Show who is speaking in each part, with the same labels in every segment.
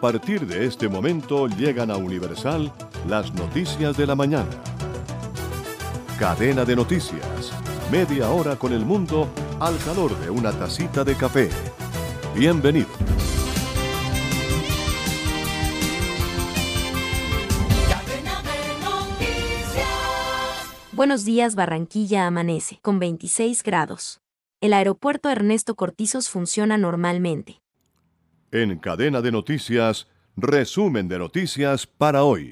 Speaker 1: A partir de este momento llegan a Universal las noticias de la mañana. Cadena de noticias. Media hora con el mundo al calor de una tacita de café. Bienvenido.
Speaker 2: Buenos días, Barranquilla amanece, con 26 grados. El aeropuerto Ernesto Cortizos funciona normalmente.
Speaker 1: En cadena de noticias, resumen de noticias para hoy.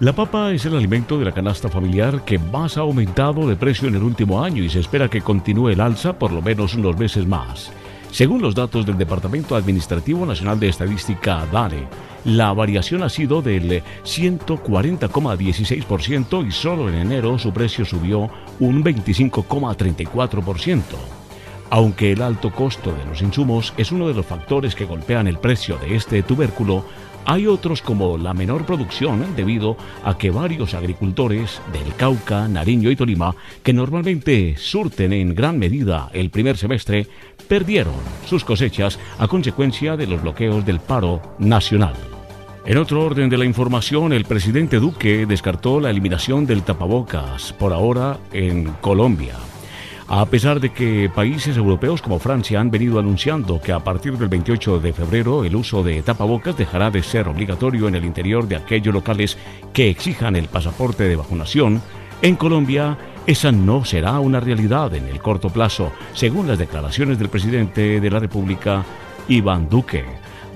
Speaker 3: La papa es el alimento de la canasta familiar que más ha aumentado de precio en el último año y se espera que continúe el alza por lo menos unos meses más. Según los datos del Departamento Administrativo Nacional de Estadística DANE, la variación ha sido del 140,16% y solo en enero su precio subió un 25,34%. Aunque el alto costo de los insumos es uno de los factores que golpean el precio de este tubérculo, hay otros como la menor producción debido a que varios agricultores del Cauca, Nariño y Tolima, que normalmente surten en gran medida el primer semestre, perdieron sus cosechas a consecuencia de los bloqueos del paro nacional. En otro orden de la información, el presidente Duque descartó la eliminación del tapabocas por ahora en Colombia a pesar de que países europeos como Francia han venido anunciando que a partir del 28 de febrero el uso de tapabocas dejará de ser obligatorio en el interior de aquellos locales que exijan el pasaporte de vacunación, en Colombia esa no será una realidad en el corto plazo, según las declaraciones del presidente de la República, Iván Duque.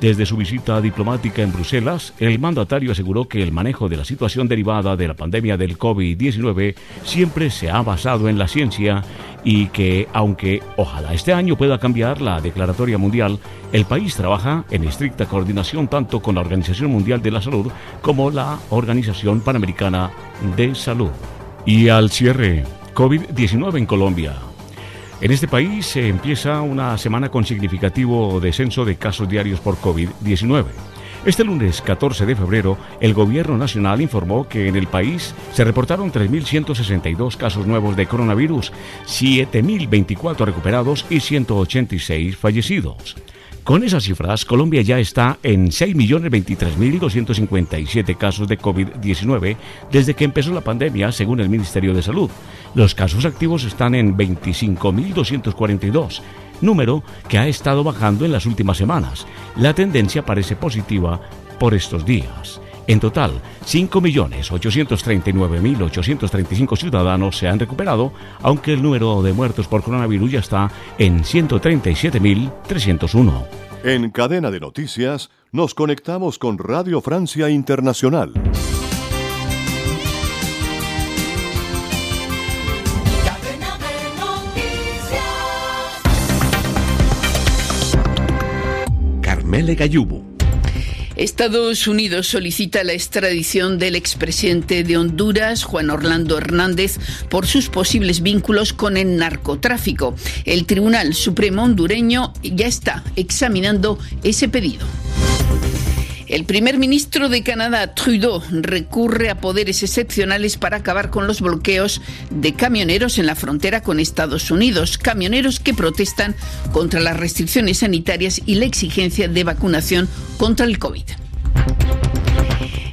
Speaker 3: Desde su visita diplomática en Bruselas, el mandatario aseguró que el manejo de la situación derivada de la pandemia del COVID-19 siempre se ha basado en la ciencia y que, aunque ojalá este año pueda cambiar la declaratoria mundial, el país trabaja en estricta coordinación tanto con la Organización Mundial de la Salud como la Organización Panamericana de Salud. Y al cierre, COVID-19 en Colombia. En este país se empieza una semana con significativo descenso de casos diarios por COVID-19. Este lunes 14 de febrero, el Gobierno Nacional informó que en el país se reportaron 3.162 casos nuevos de coronavirus, 7.024 recuperados y 186 fallecidos. Con esas cifras, Colombia ya está en 6.023.257 casos de COVID-19 desde que empezó la pandemia, según el Ministerio de Salud. Los casos activos están en 25.242, número que ha estado bajando en las últimas semanas. La tendencia parece positiva por estos días. En total, 5.839.835 ciudadanos se han recuperado, aunque el número de muertos por coronavirus ya está en 137.301.
Speaker 1: En cadena de noticias, nos conectamos con Radio Francia Internacional.
Speaker 3: Carmele Gayubo
Speaker 4: Estados Unidos solicita la extradición del expresidente de Honduras, Juan Orlando Hernández, por sus posibles vínculos con el narcotráfico. El Tribunal Supremo hondureño ya está examinando ese pedido. El primer ministro de Canadá, Trudeau, recurre a poderes excepcionales para acabar con los bloqueos de camioneros en la frontera con Estados Unidos. Camioneros que protestan contra las restricciones sanitarias y la exigencia de vacunación contra el COVID.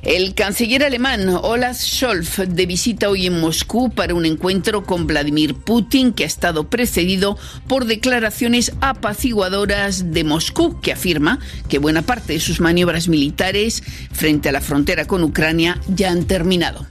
Speaker 4: El canciller alemán Olaf Scholz de visita hoy en Moscú para un encuentro con Vladimir Putin que ha estado precedido por declaraciones apaciguadoras de Moscú que afirma que buena parte de sus maniobras militares frente a la frontera con Ucrania ya han terminado.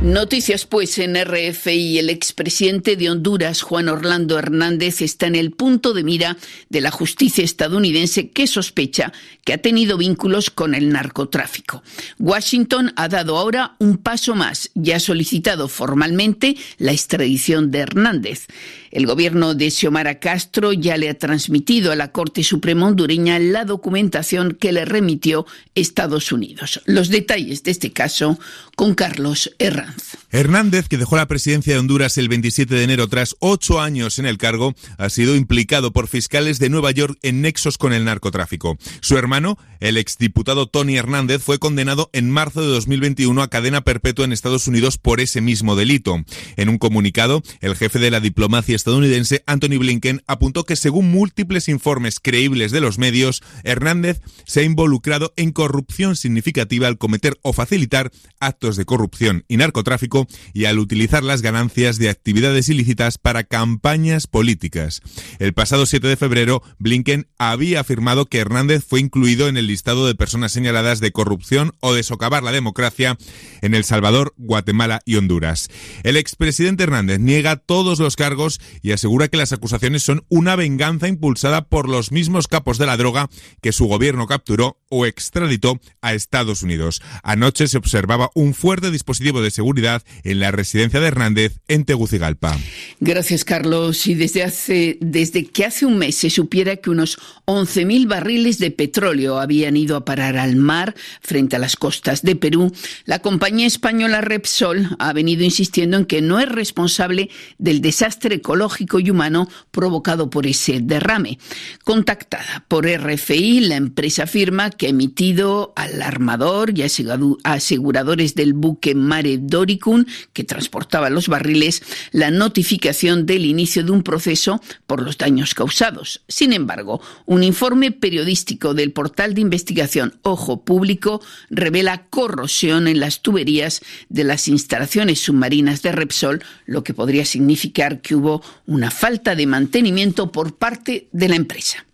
Speaker 4: Noticias pues en RFI. El expresidente de Honduras, Juan Orlando Hernández, está en el punto de mira de la justicia estadounidense que sospecha que ha tenido vínculos con el narcotráfico. Washington ha dado ahora un paso más y ha solicitado formalmente la extradición de Hernández. El gobierno de Xiomara Castro ya le ha transmitido a la Corte Suprema hondureña la documentación que le remitió Estados Unidos. Los detalles de este caso con Carlos Herranz.
Speaker 5: Hernández, que dejó la presidencia de Honduras el 27 de enero tras ocho años en el cargo, ha sido implicado por fiscales de Nueva York en nexos con el narcotráfico. Su hermano, el exdiputado Tony Hernández, fue condenado en marzo de 2021 a cadena perpetua en Estados Unidos por ese mismo delito. En un comunicado, el jefe de la diplomacia estadounidense, Anthony Blinken, apuntó que según múltiples informes creíbles de los medios, Hernández se ha involucrado en corrupción significativa al cometer o facilitar actos de corrupción y narcotráfico y al utilizar las ganancias de actividades ilícitas para campañas políticas. El pasado 7 de febrero, Blinken había afirmado que Hernández fue incluido en el listado de personas señaladas de corrupción o de socavar la democracia en El Salvador, Guatemala y Honduras. El expresidente Hernández niega todos los cargos y asegura que las acusaciones son una venganza impulsada por los mismos capos de la droga que su gobierno capturó o extraditó a Estados Unidos. Anoche se observaba un fuerte dispositivo de seguridad en la residencia de Hernández en Tegucigalpa.
Speaker 4: Gracias, Carlos. Y desde, hace, desde que hace un mes se supiera que unos 11.000 barriles de petróleo habían ido a parar al mar frente a las costas de Perú, la compañía española Repsol ha venido insistiendo en que no es responsable del desastre ecológico y humano provocado por ese derrame. Contactada por RFI, la empresa afirma que ha emitido al armador y aseguradores del buque Mare Doricum que transportaba los barriles, la notificación del inicio de un proceso por los daños causados. Sin embargo, un informe periodístico del portal de investigación Ojo Público revela corrosión en las tuberías de las instalaciones submarinas de Repsol, lo que podría significar que hubo una falta de mantenimiento por parte de la empresa.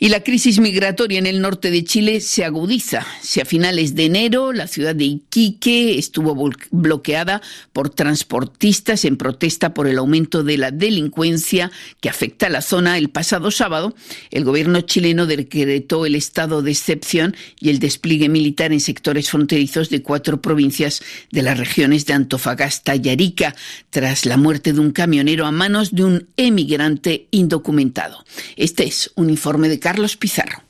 Speaker 4: Y la crisis migratoria en el norte de Chile se agudiza. Si a finales de enero la ciudad de Iquique estuvo bloqueada por transportistas en protesta por el aumento de la delincuencia que afecta a la zona el pasado sábado, el gobierno chileno decretó el estado de excepción y el despliegue militar en sectores fronterizos de cuatro provincias de las regiones de Antofagasta y Arica, tras la muerte de un camionero a manos de un emigrante indocumentado. Este es un informe de Carlos Pizarro.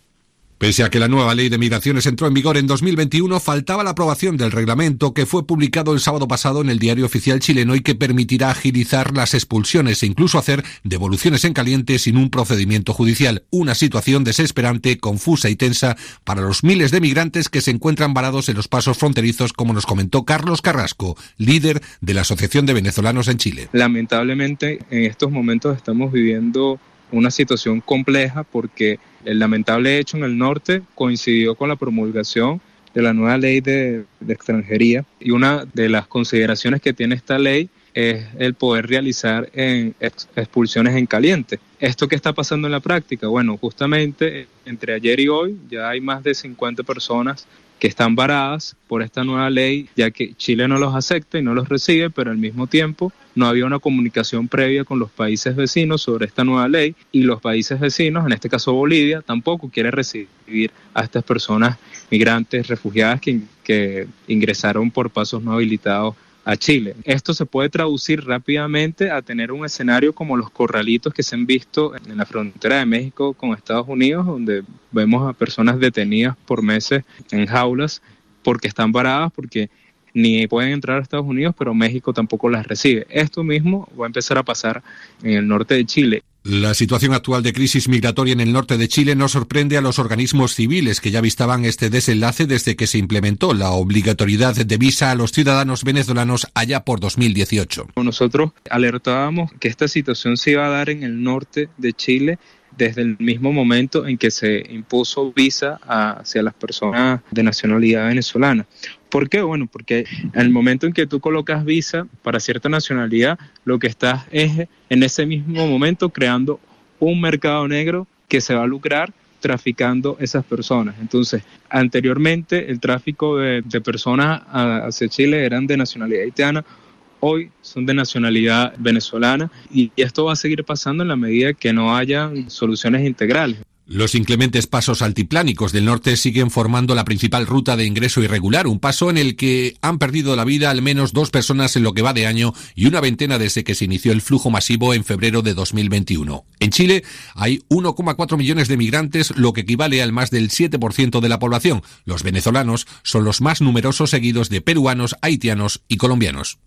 Speaker 6: Pese a que la nueva ley de migraciones entró en vigor en 2021, faltaba la aprobación del reglamento que fue publicado el sábado pasado en el diario oficial chileno y que permitirá agilizar las expulsiones e incluso hacer devoluciones en caliente sin un procedimiento judicial. Una situación desesperante, confusa y tensa para los miles de migrantes que se encuentran varados en los pasos fronterizos, como nos comentó Carlos Carrasco, líder de la Asociación de Venezolanos en Chile.
Speaker 7: Lamentablemente, en estos momentos estamos viviendo una situación compleja porque el lamentable hecho en el norte coincidió con la promulgación de la nueva ley de, extranjería y una de las consideraciones que tiene esta ley es el poder realizar en expulsiones en caliente. ¿Esto qué está pasando en la práctica? Bueno, justamente entre ayer y hoy ya hay más de 50 personas que están varadas por esta nueva ley, ya que Chile no los acepta y no los recibe, pero al mismo tiempo no había una comunicación previa con los países vecinos sobre esta nueva ley y los países vecinos, en este caso Bolivia, tampoco quiere recibir a estas personas migrantes, refugiadas que, ingresaron por pasos no habilitados a Chile. Esto se puede traducir rápidamente a tener un escenario como los corralitos que se han visto en la frontera de México con Estados Unidos, donde vemos a personas detenidas por meses en jaulas porque están varadas, porque ni pueden entrar a Estados Unidos, pero México tampoco las recibe. Esto mismo va a empezar a pasar en el norte de Chile.
Speaker 6: La situación actual de crisis migratoria en el norte de Chile no sorprende a los organismos civiles que ya vistaban este desenlace desde que se implementó la obligatoriedad de visa a los ciudadanos venezolanos allá por 2018.
Speaker 7: Nosotros alertábamos que esta situación se iba a dar en el norte de Chile desde el mismo momento en que se impuso visa hacia las personas de nacionalidad venezolana. ¿Por qué? Bueno, porque en el momento en que tú colocas visa para cierta nacionalidad, lo que estás es en ese mismo momento creando un mercado negro que se va a lucrar traficando esas personas. Entonces, anteriormente el tráfico de, personas hacia Chile eran de nacionalidad haitiana, hoy son de nacionalidad venezolana y esto va a seguir pasando en la medida que no haya soluciones integrales.
Speaker 6: Los inclementes pasos altiplánicos del norte siguen formando la principal ruta de ingreso irregular, un paso en el que han perdido la vida al menos dos personas en lo que va de año y una veintena desde que se inició el flujo masivo en febrero de 2021. En Chile hay 1,4 millones de migrantes, lo que equivale al más del 7% de la población. Los venezolanos son los más numerosos seguidos de peruanos, haitianos y colombianos.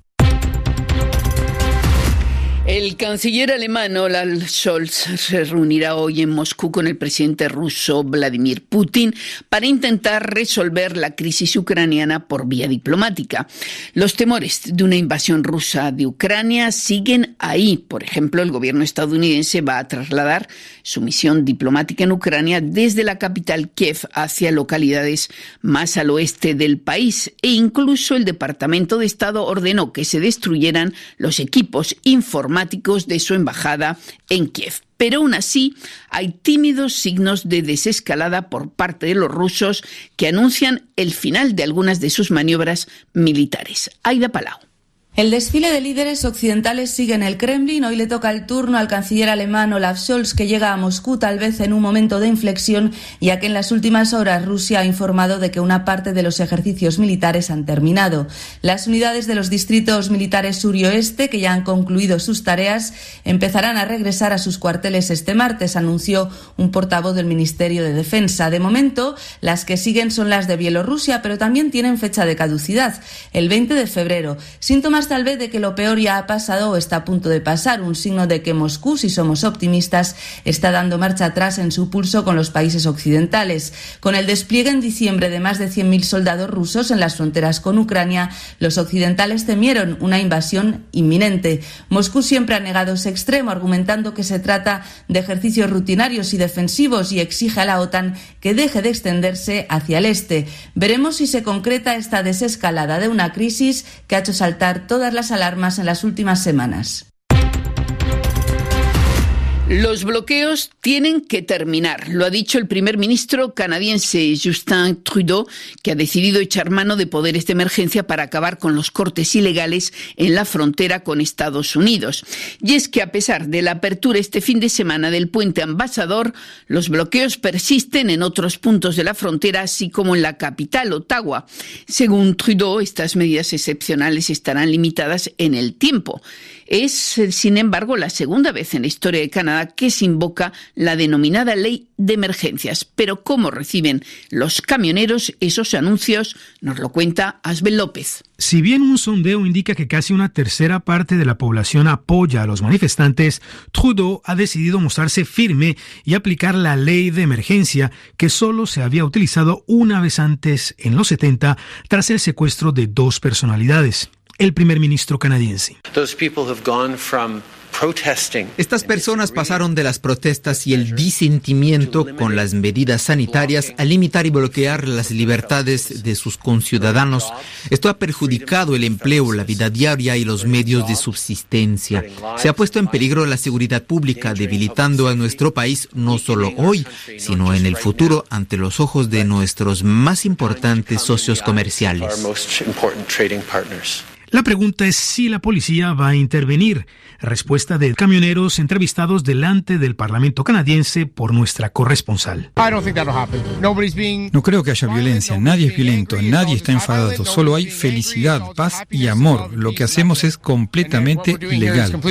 Speaker 4: El canciller alemán Olaf Scholz se reunirá hoy en Moscú con el presidente ruso Vladimir Putin para intentar resolver la crisis ucraniana por vía diplomática. Los temores de una invasión rusa de Ucrania siguen ahí. Por ejemplo, el gobierno estadounidense va a trasladar su misión diplomática en Ucrania desde la capital Kiev hacia localidades más al oeste del país e incluso el Departamento de Estado ordenó que se destruyeran los equipos informáticos de su embajada en Kiev. Pero aún así hay tímidos signos de desescalada por parte de los rusos que anuncian el final de algunas de sus maniobras militares. Aida Palau.
Speaker 8: El desfile de líderes occidentales sigue en el Kremlin. Hoy le toca el turno al canciller alemán Olaf Scholz, que llega a Moscú tal vez en un momento de inflexión, ya que en las últimas horas Rusia ha informado de que una parte de los ejercicios militares han terminado. Las unidades de los distritos militares sur y oeste, que ya han concluido sus tareas, empezarán a regresar a sus cuarteles este martes, anunció un portavoz del Ministerio de Defensa. De momento, las que siguen son las de Bielorrusia, pero también tienen fecha de caducidad, el 20 de febrero. Síntomas tal vez de que lo peor ya ha pasado o está a punto de pasar, un signo de que Moscú, si somos optimistas, está dando marcha atrás en su pulso con los países occidentales. Con el despliegue en diciembre de más de 100.000 soldados rusos en las fronteras con Ucrania, los occidentales temieron una invasión inminente. Moscú siempre ha negado ese extremo, argumentando que se trata de ejercicios rutinarios y defensivos y exige a la OTAN que deje de extenderse hacia el este. Veremos si se concreta esta desescalada de una crisis que ha hecho saltar todas las alarmas en las últimas semanas.
Speaker 4: Los bloqueos tienen que terminar, lo ha dicho el primer ministro canadiense Justin Trudeau, que ha decidido echar mano de poderes de emergencia para acabar con los cortes ilegales en la frontera con Estados Unidos. Y es que a pesar de la apertura este fin de semana del puente ambasador, los bloqueos persisten en otros puntos de la frontera, así como en la capital, Ottawa. Según Trudeau, estas medidas excepcionales estarán limitadas en el tiempo. Es, sin embargo, la segunda vez en la historia de Canadá que se invoca la denominada ley de emergencias. Pero ¿cómo reciben los camioneros esos anuncios? Nos lo cuenta Asbel López.
Speaker 9: Si bien un sondeo indica que casi una tercera parte de la población apoya a los manifestantes, Trudeau ha decidido mostrarse firme y aplicar la ley de emergencia que solo se había utilizado una vez antes, en los 70, tras el secuestro de dos personalidades el primer ministro canadiense.
Speaker 10: Estas personas pasaron de las protestas y el disentimiento con las medidas sanitarias a limitar y bloquear las libertades de sus conciudadanos. Esto ha perjudicado el empleo, la vida diaria y los medios de subsistencia. Se ha puesto en peligro la seguridad pública, debilitando a nuestro país no solo hoy, sino en el futuro ante los ojos de nuestros más importantes socios comerciales.
Speaker 9: La pregunta es si la policía va a intervenir. Respuesta de camioneros entrevistados delante del Parlamento canadiense por nuestra corresponsal.
Speaker 11: No creo que haya violencia, nadie es violento, nadie está enfadado, solo hay felicidad, paz y amor. Lo que hacemos es completamente legal.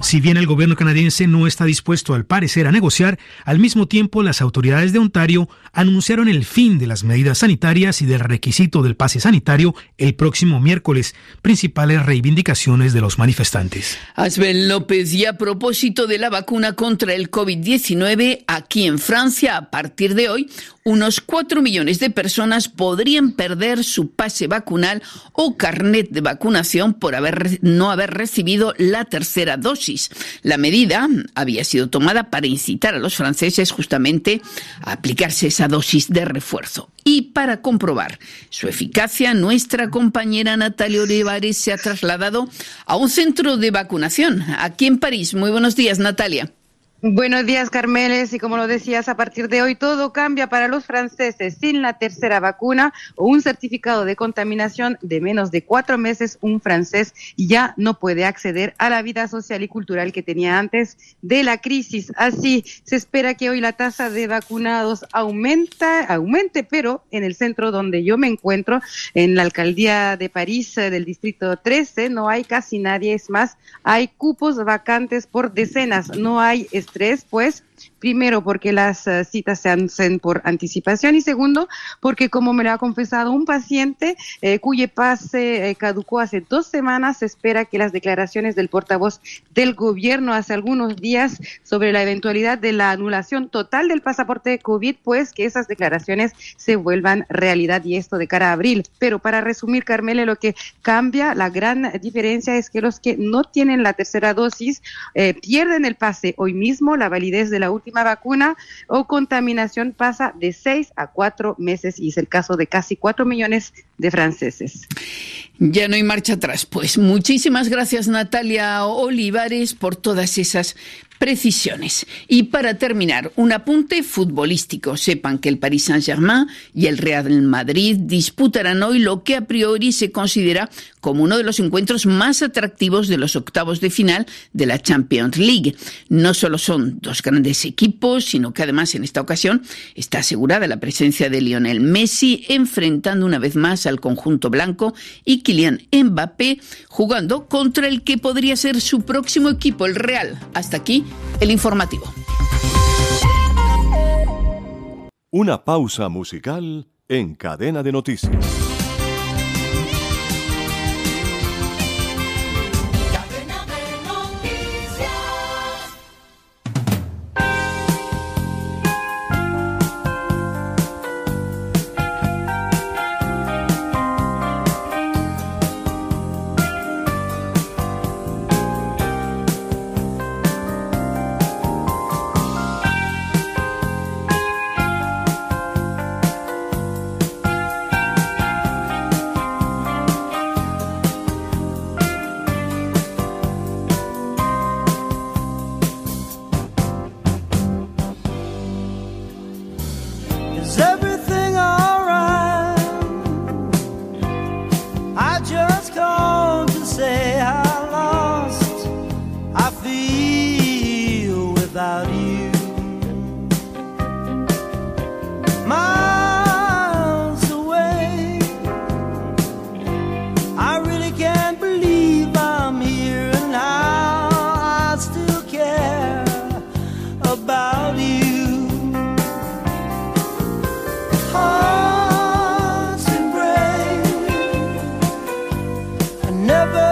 Speaker 9: Si bien el gobierno canadiense no está dispuesto al parecer a negociar, al mismo tiempo las autoridades de Ontario anunciaron el fin de las medidas sanitarias y del requisito del pase sanitario el próximo miércoles, principales reivindicaciones de los manifestantes.
Speaker 4: Asbel López, y a propósito de la vacuna contra el COVID-19, aquí en Francia, a partir de hoy, unos 4 millones de personas podrían perder su pase vacunal o carnet de vacunación por no haber recibido la tercera dosis. La medida había sido tomada para incitar a los franceses justamente a aplicarse esa dosis de refuerzo. Y para comprobar su eficacia, nuestra compañera Natalia Olivares se ha trasladado a un centro de vacunación aquí en París. Muy buenos días, Natalia.
Speaker 12: Buenos días, Carmeles. Y como lo decías, a partir de hoy todo cambia para los franceses. Sin la tercera vacuna o un certificado de contaminación de menos de cuatro meses, un francés ya no puede acceder a la vida social y cultural que tenía antes de la crisis. Así, se espera que hoy la tasa de vacunados aumenta, aumente, pero en el centro donde yo me encuentro, en la alcaldía de París eh, del distrito 13, no hay casi nadie. Es más, hay cupos vacantes por decenas. No hay estrés, pues Primero, porque las eh, citas se hacen por anticipación y segundo, porque como me lo ha confesado un paciente eh, cuyo pase eh, caducó hace dos semanas, se espera que las declaraciones del portavoz del gobierno hace algunos días sobre la eventualidad de la anulación total del pasaporte de COVID, pues que esas declaraciones se vuelvan realidad y esto de cara a abril. Pero para resumir, Carmele, lo que cambia, la gran diferencia es que los que no tienen la tercera dosis pierden el pase hoy mismo, la validez de la última vacuna o contaminación pasa de seis a cuatro meses y es el caso de casi cuatro millones de franceses.
Speaker 4: Ya no hay marcha atrás. Pues muchísimas gracias Natalia Olivares por todas esas precisiones. Y para terminar, un apunte futbolístico. Sepan que el Paris Saint-Germain y el Real Madrid disputarán hoy lo que a priori se considera como uno de los encuentros más atractivos de los octavos de final de la Champions League. No solo son dos grandes equipos, sino que además en esta ocasión está asegurada la presencia de Lionel Messi enfrentando una vez más al conjunto blanco y Kylian Mbappé jugando contra el que podría ser su próximo equipo, el Real. Hasta aquí el informativo.
Speaker 1: Una pausa musical en cadena de noticias. never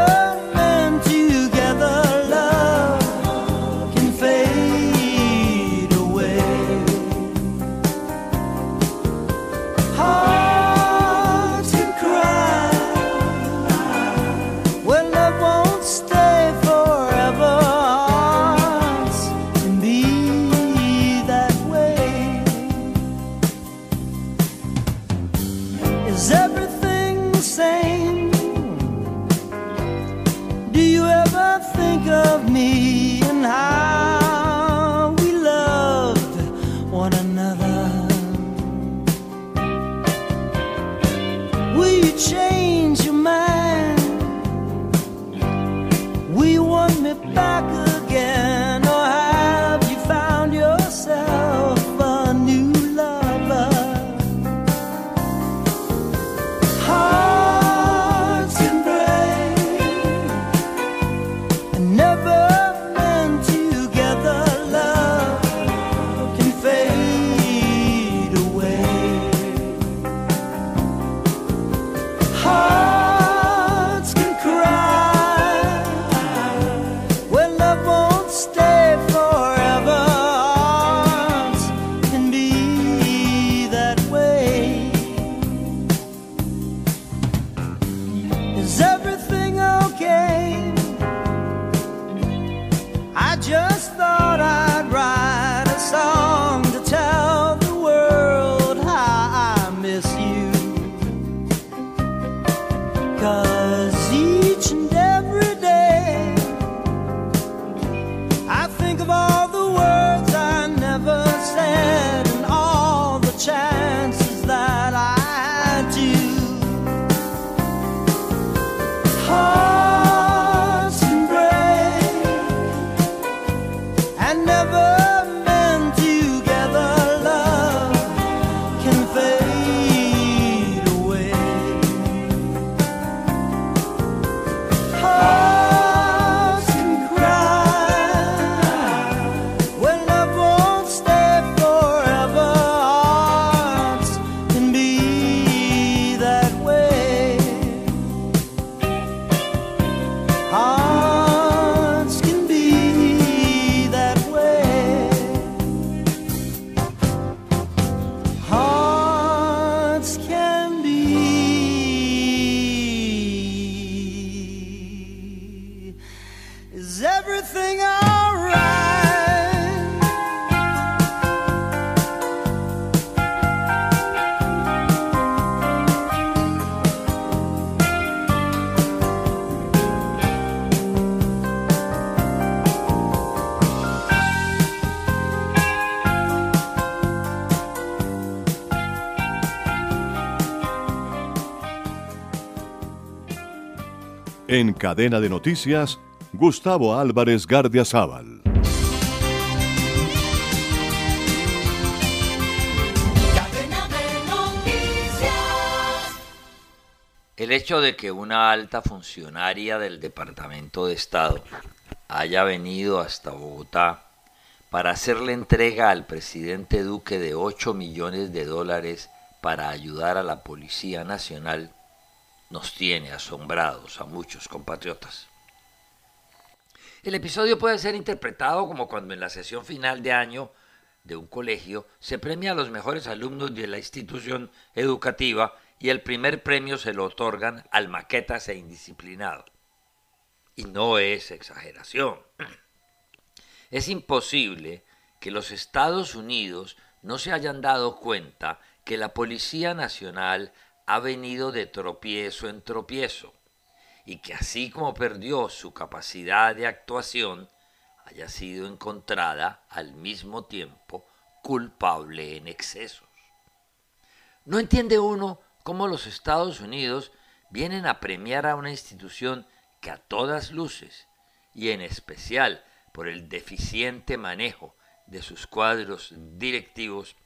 Speaker 1: En cadena de noticias, Gustavo Álvarez Gardiazabal.
Speaker 13: El hecho de que una alta funcionaria del Departamento de Estado haya venido hasta Bogotá para hacerle entrega al presidente Duque de 8 millones de dólares para ayudar a la Policía Nacional nos tiene asombrados a muchos compatriotas. El episodio puede ser interpretado como cuando en la sesión final de año de un colegio se premia a los mejores alumnos de la institución educativa y el primer premio se lo otorgan al maquetas e indisciplinado. Y no es exageración. Es imposible que los Estados Unidos no se hayan dado cuenta que la Policía Nacional ha venido de tropiezo en tropiezo y que así como perdió su capacidad de actuación, haya sido encontrada al mismo tiempo culpable en excesos. No entiende uno cómo los Estados Unidos vienen a premiar a una institución que a todas luces, y en especial por el deficiente manejo de sus cuadros directivos,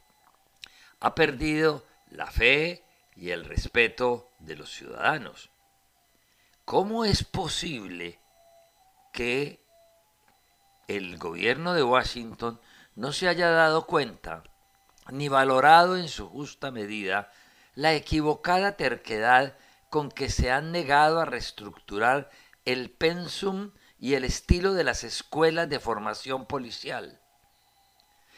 Speaker 13: ha perdido la fe y el respeto de los ciudadanos. ¿Cómo es posible que el gobierno de Washington no se haya dado cuenta ni valorado en su justa medida la equivocada terquedad con que se han negado a reestructurar el pensum y el estilo de las escuelas de formación policial?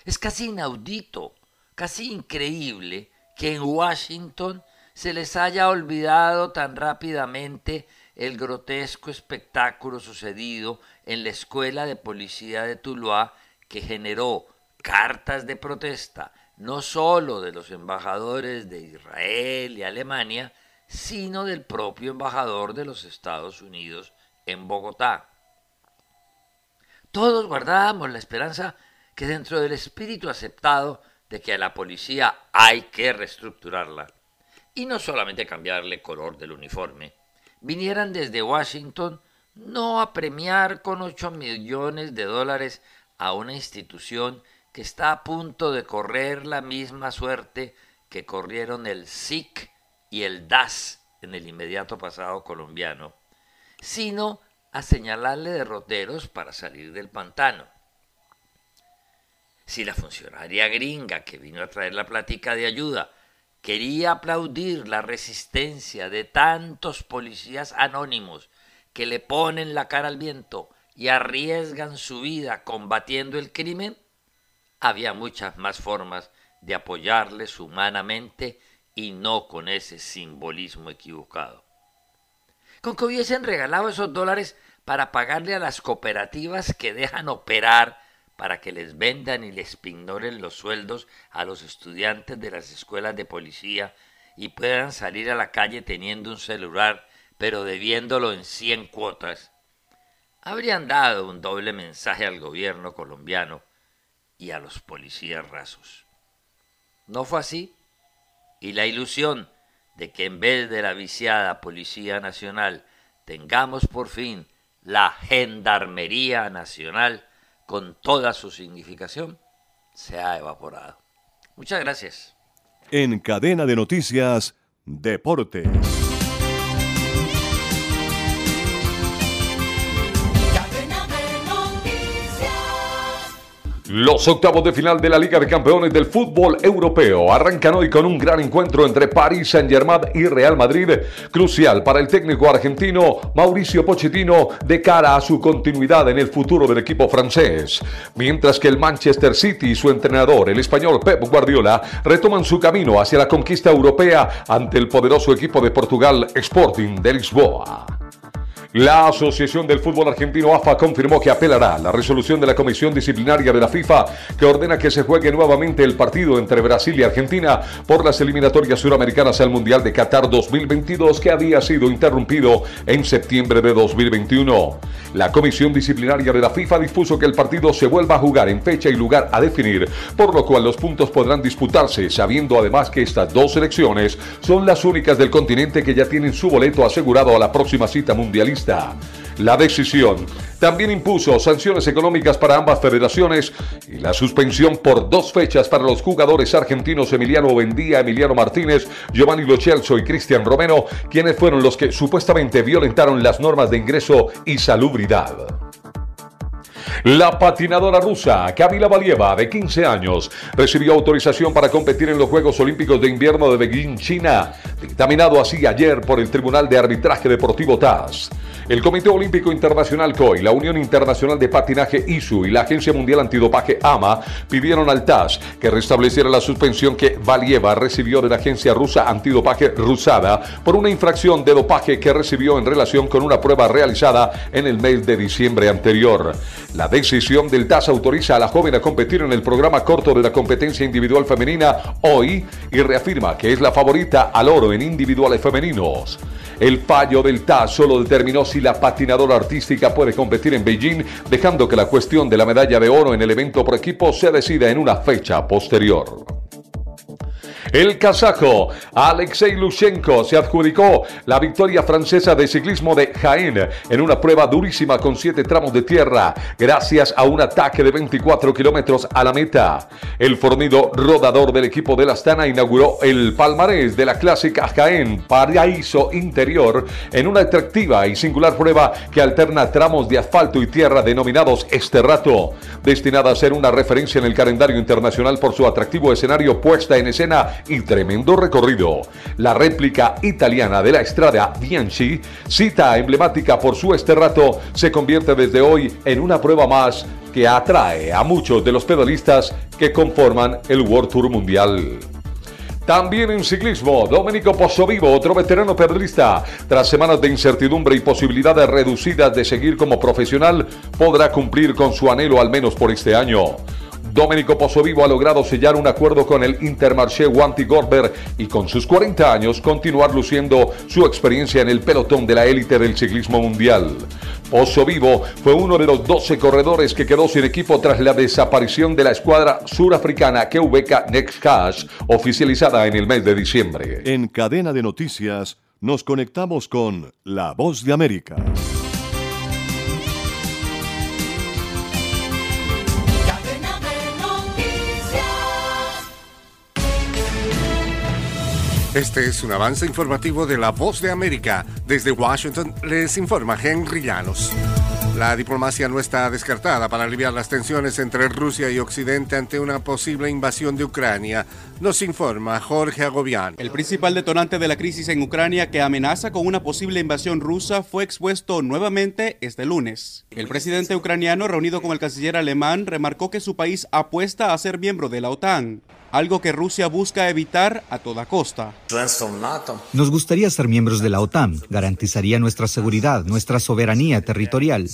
Speaker 13: Es casi inaudito, casi increíble que en Washington se les haya olvidado tan rápidamente el grotesco espectáculo sucedido en la escuela de policía de Tuluá que generó cartas de protesta no sólo de los embajadores de Israel y Alemania, sino del propio embajador de los Estados Unidos en Bogotá. Todos guardábamos la esperanza que dentro del espíritu aceptado de que a la policía hay que reestructurarla, y no solamente cambiarle color del uniforme, vinieran desde Washington no a premiar con 8 millones de dólares a una institución que está a punto de correr la misma suerte que corrieron el SIC y el DAS en el inmediato pasado colombiano, sino a señalarle derroteros para salir del pantano. Si la funcionaria gringa que vino a traer la plática de ayuda quería aplaudir la resistencia de tantos policías anónimos que le ponen la cara al viento y arriesgan su vida combatiendo el crimen, había muchas más formas de apoyarles humanamente y no con ese simbolismo equivocado. Con que hubiesen regalado esos dólares para pagarle a las cooperativas que dejan operar para que les vendan y les pignoren los sueldos a los estudiantes de las escuelas de policía y puedan salir a la calle teniendo un celular, pero debiéndolo en cien cuotas, habrían dado un doble mensaje al gobierno colombiano y a los policías rasos. No fue así, y la ilusión de que en vez de la viciada Policía Nacional tengamos por fin la Gendarmería Nacional, con toda su significación, se ha evaporado. Muchas gracias.
Speaker 1: En cadena de noticias, Deportes.
Speaker 14: Los octavos de final de la Liga de Campeones del Fútbol Europeo arrancan hoy con un gran encuentro entre París Saint-Germain y Real Madrid, crucial para el técnico argentino Mauricio Pochettino de cara a su continuidad en el futuro del equipo francés. Mientras que el Manchester City y su entrenador, el español Pep Guardiola, retoman su camino hacia la conquista europea ante el poderoso equipo de Portugal Sporting de Lisboa. La Asociación del Fútbol Argentino AFA confirmó que apelará la resolución de la Comisión Disciplinaria de la FIFA que ordena que se juegue nuevamente el partido entre Brasil y Argentina por las eliminatorias suramericanas al Mundial de Qatar 2022 que había sido interrumpido en septiembre de 2021. La Comisión Disciplinaria de la FIFA dispuso que el partido se vuelva a jugar en fecha y lugar a definir, por lo cual los puntos podrán disputarse, sabiendo además que estas dos selecciones son las únicas del continente que ya tienen su boleto asegurado a la próxima cita mundialista La decisión también impuso sanciones económicas para ambas federaciones y la suspensión por dos fechas para los jugadores argentinos Emiliano Bendía, Emiliano Martínez, Giovanni Lo y Cristian Romero, quienes fueron los que supuestamente violentaron las normas de ingreso y salubridad. La patinadora rusa Kamila Valieva, de 15 años, recibió autorización para competir en los Juegos Olímpicos de Invierno de Beijing, China, dictaminado así ayer por el Tribunal de Arbitraje Deportivo TAS. El Comité Olímpico Internacional COI, la Unión Internacional de Patinaje ISU y la Agencia Mundial Antidopaje AMA pidieron al TAS que restableciera la suspensión que Valieva recibió de la agencia rusa antidopaje Rusada por una infracción de dopaje que recibió en relación con una prueba realizada en el mes de diciembre anterior. Decisión del TAS autoriza a la joven a competir en el programa corto de la competencia individual femenina hoy y reafirma que es la favorita al oro en individuales femeninos. El fallo del TAS solo determinó si la patinadora artística puede competir en Beijing, dejando que la cuestión de la medalla de oro en el evento por equipo se decida en una fecha posterior. El kazajo Alexei Lushenko se adjudicó la victoria francesa de ciclismo de Jaén en una prueba durísima con siete tramos de tierra, gracias a un ataque de 24 kilómetros a la meta. El fornido rodador del equipo de la Astana inauguró el palmarés de la clásica Jaén Paraíso Interior en una atractiva y singular prueba que alterna tramos de asfalto y tierra denominados Esterrato, destinada a ser una referencia en el calendario internacional por su atractivo escenario puesta en escena y tremendo recorrido. La réplica italiana de la Estrada Bianchi, cita emblemática por su esterrato, se convierte desde hoy en una prueba más que atrae a muchos de los pedalistas que conforman el World Tour Mundial. También en ciclismo, Domenico Pozzovivo, otro veterano pedalista, tras semanas de incertidumbre y posibilidades reducidas de seguir como profesional, podrá cumplir con su anhelo al menos por este año. Domenico Pozzovivo ha logrado sellar un acuerdo con el Intermarché Wanty Gorber y con sus 40 años continuar luciendo su experiencia en el pelotón de la élite del ciclismo mundial. Pozzovivo fue uno de los 12 corredores que quedó sin equipo tras la desaparición de la escuadra surafricana QVK Next Cash, oficializada en el mes de diciembre.
Speaker 1: En cadena de noticias, nos conectamos con La Voz de América.
Speaker 15: Este es un avance informativo de La Voz de América. Desde Washington les informa Henry Llanos. La diplomacia no está descartada para aliviar las tensiones entre Rusia y Occidente ante una posible invasión de Ucrania, nos informa Jorge Agobián.
Speaker 16: El principal detonante de la crisis en Ucrania que amenaza con una posible invasión rusa fue expuesto nuevamente este lunes. El presidente ucraniano, reunido con el canciller alemán, remarcó que su país apuesta a ser miembro de la OTAN algo que Rusia busca evitar a toda costa.
Speaker 17: Nos gustaría ser miembros de la OTAN, garantizaría nuestra seguridad, nuestra soberanía territorial.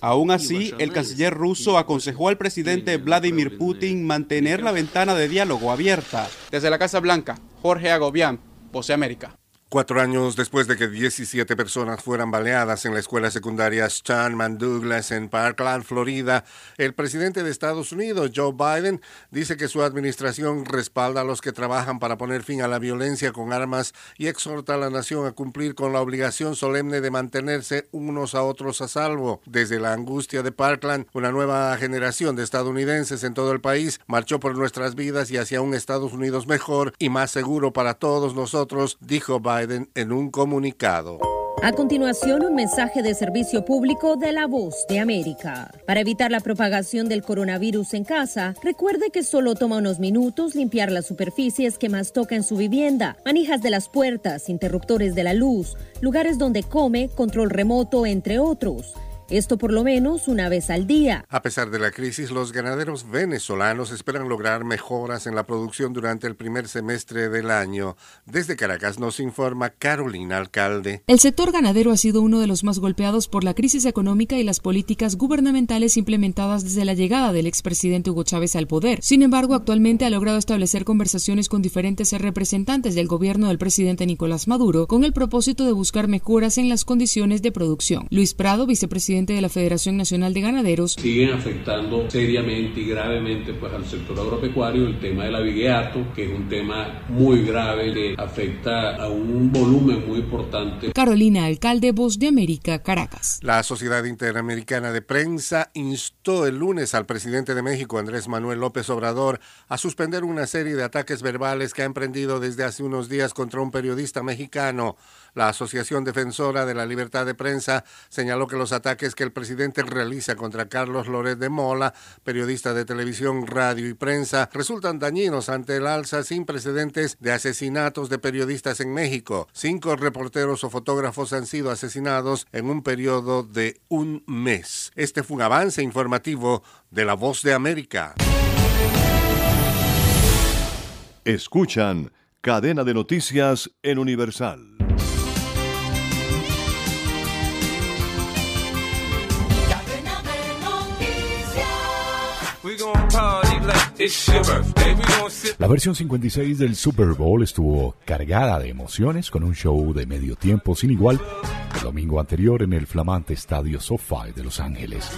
Speaker 16: Aún así, el canciller ruso aconsejó al presidente Vladimir Putin mantener la ventana de diálogo abierta. Desde la Casa Blanca, Jorge Agobián, Voce América.
Speaker 15: Cuatro años después de que 17 personas fueran baleadas en la escuela secundaria Shanman Douglas en Parkland, Florida, el presidente de Estados Unidos, Joe Biden, dice que su administración respalda a los que trabajan para poner fin a la violencia con armas y exhorta a la nación a cumplir con la obligación solemne de mantenerse unos a otros a salvo. Desde la angustia de Parkland, una nueva generación de estadounidenses en todo el país marchó por nuestras vidas y hacia un Estados Unidos mejor y más seguro para todos nosotros, dijo Biden en un comunicado.
Speaker 18: A continuación, un mensaje de servicio público de la voz de América. Para evitar la propagación del coronavirus en casa, recuerde que solo toma unos minutos limpiar las superficies que más toca en su vivienda, manijas de las puertas, interruptores de la luz, lugares donde come, control remoto, entre otros. Esto por lo menos una vez al día.
Speaker 15: A pesar de la crisis, los ganaderos venezolanos esperan lograr mejoras en la producción durante el primer semestre del año. Desde Caracas nos informa Carolina Alcalde.
Speaker 19: El sector ganadero ha sido uno de los más golpeados por la crisis económica y las políticas gubernamentales implementadas desde la llegada del expresidente Hugo Chávez al poder. Sin embargo, actualmente ha logrado establecer conversaciones con diferentes representantes del gobierno del presidente Nicolás Maduro con el propósito de buscar mejoras en las condiciones de producción. Luis Prado, vicepresidente presidente de la Federación Nacional de Ganaderos,
Speaker 20: siguen afectando seriamente y gravemente pues, al sector agropecuario el tema del abigeato, que es un tema muy grave que afecta a un volumen muy importante.
Speaker 19: Carolina Alcalde, Voz de América, Caracas.
Speaker 15: La Sociedad Interamericana de Prensa instó el lunes al presidente de México, Andrés Manuel López Obrador, a suspender una serie de ataques verbales que ha emprendido desde hace unos días contra un periodista mexicano. La Asociación Defensora de la Libertad de Prensa señaló que los ataques que el presidente realiza contra Carlos Loret de Mola, periodista de televisión, radio y prensa, resultan dañinos ante el alza sin precedentes de asesinatos de periodistas en México. Cinco reporteros o fotógrafos han sido asesinados en un periodo de un mes. Este fue un avance informativo de La Voz de América.
Speaker 21: Escuchan Cadena de Noticias en Universal.
Speaker 22: La versión 56 del Super Bowl estuvo cargada de emociones con un show de medio tiempo sin igual el domingo anterior en el flamante estadio SoFi de Los Ángeles.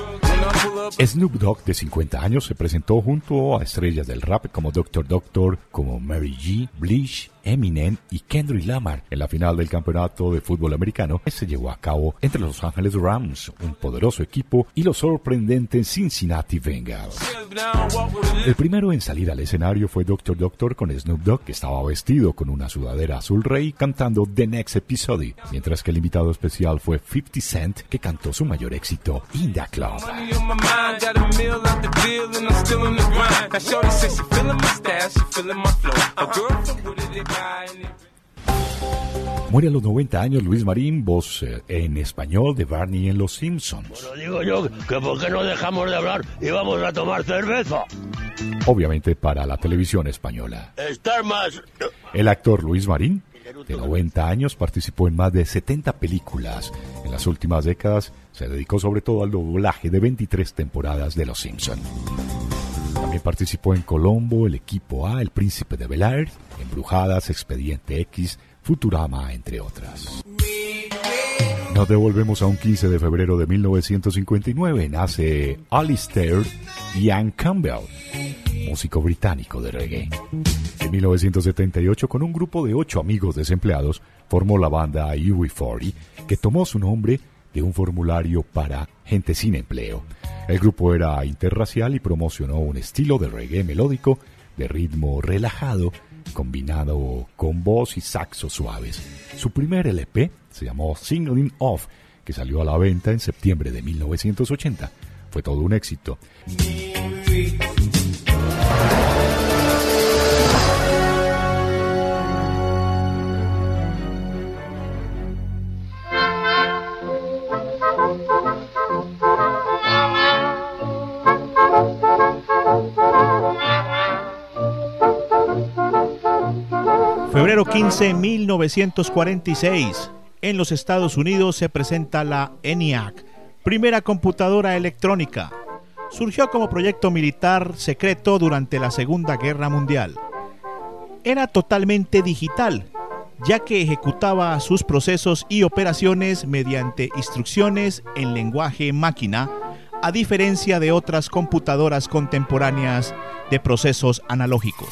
Speaker 22: Snoop Dogg, de 50 años, se presentó junto a estrellas del rap como Dr. Doctor, como Mary G, Bleach, Eminem y Kendrick Lamar en la final del campeonato de fútbol americano se llevó a cabo entre los Angeles Rams, un poderoso equipo, y los sorprendentes Cincinnati Bengals. El primero en salir al escenario fue Dr. Doctor con Snoop Dogg, que estaba vestido con una sudadera azul rey cantando The Next Episode, mientras que el invitado especial fue 50 Cent, que cantó su mayor éxito, In the Club. Muere a los 90 años Luis Marín, voz eh, en español de Barney en Los Simpsons.
Speaker 23: Bueno, digo yo que por qué no dejamos de hablar y vamos a tomar cerveza.
Speaker 22: Obviamente para la televisión española.
Speaker 23: Estar más...
Speaker 22: El actor Luis Marín, de 90 años, participó en más de 70 películas. En las últimas décadas se dedicó sobre todo al doblaje de 23 temporadas de Los Simpsons. Participó en Colombo, El Equipo A, El Príncipe de Bel Embrujadas, Expediente X, Futurama, entre otras. Nos devolvemos a un 15 de febrero de 1959. Nace Alistair Ian Campbell, músico británico de reggae. En 1978, con un grupo de ocho amigos desempleados, formó la banda UB40, que tomó su nombre de un formulario para gente sin empleo. El grupo era interracial y promocionó un estilo de reggae melódico de ritmo relajado combinado con voz y saxo suaves. Su primer LP se llamó Singling Off, que salió a la venta en septiembre de 1980. Fue todo un éxito.
Speaker 24: Febrero 15, 1946. En los Estados Unidos se presenta la ENIAC, primera computadora electrónica. Surgió como proyecto militar secreto durante la Segunda Guerra Mundial. Era totalmente digital, ya que ejecutaba sus procesos y operaciones mediante instrucciones en lenguaje máquina, a diferencia de otras computadoras contemporáneas de procesos analógicos.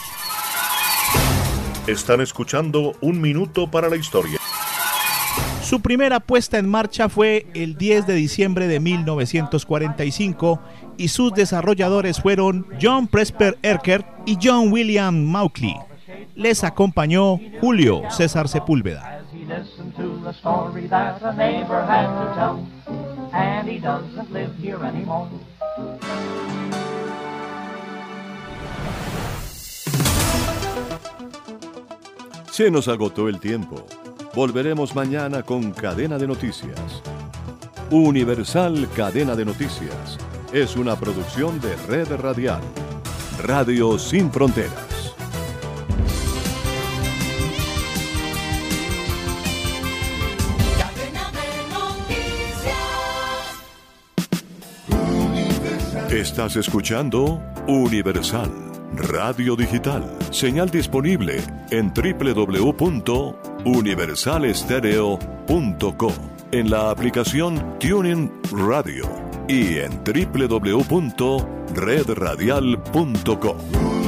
Speaker 21: Están escuchando Un Minuto para la Historia.
Speaker 24: Su primera puesta en marcha fue el 10 de diciembre de 1945 y sus desarrolladores fueron John Presper Erker y John William Mauchly. Les acompañó Julio César Sepúlveda.
Speaker 21: Se nos agotó el tiempo. Volveremos mañana con Cadena de Noticias. Universal Cadena de Noticias es una producción de Red Radial. Radio Sin Fronteras. Estás escuchando Universal Radio Digital. Señal disponible en www.universalestereo.co. en la aplicación Tuning Radio y en www.redradial.com.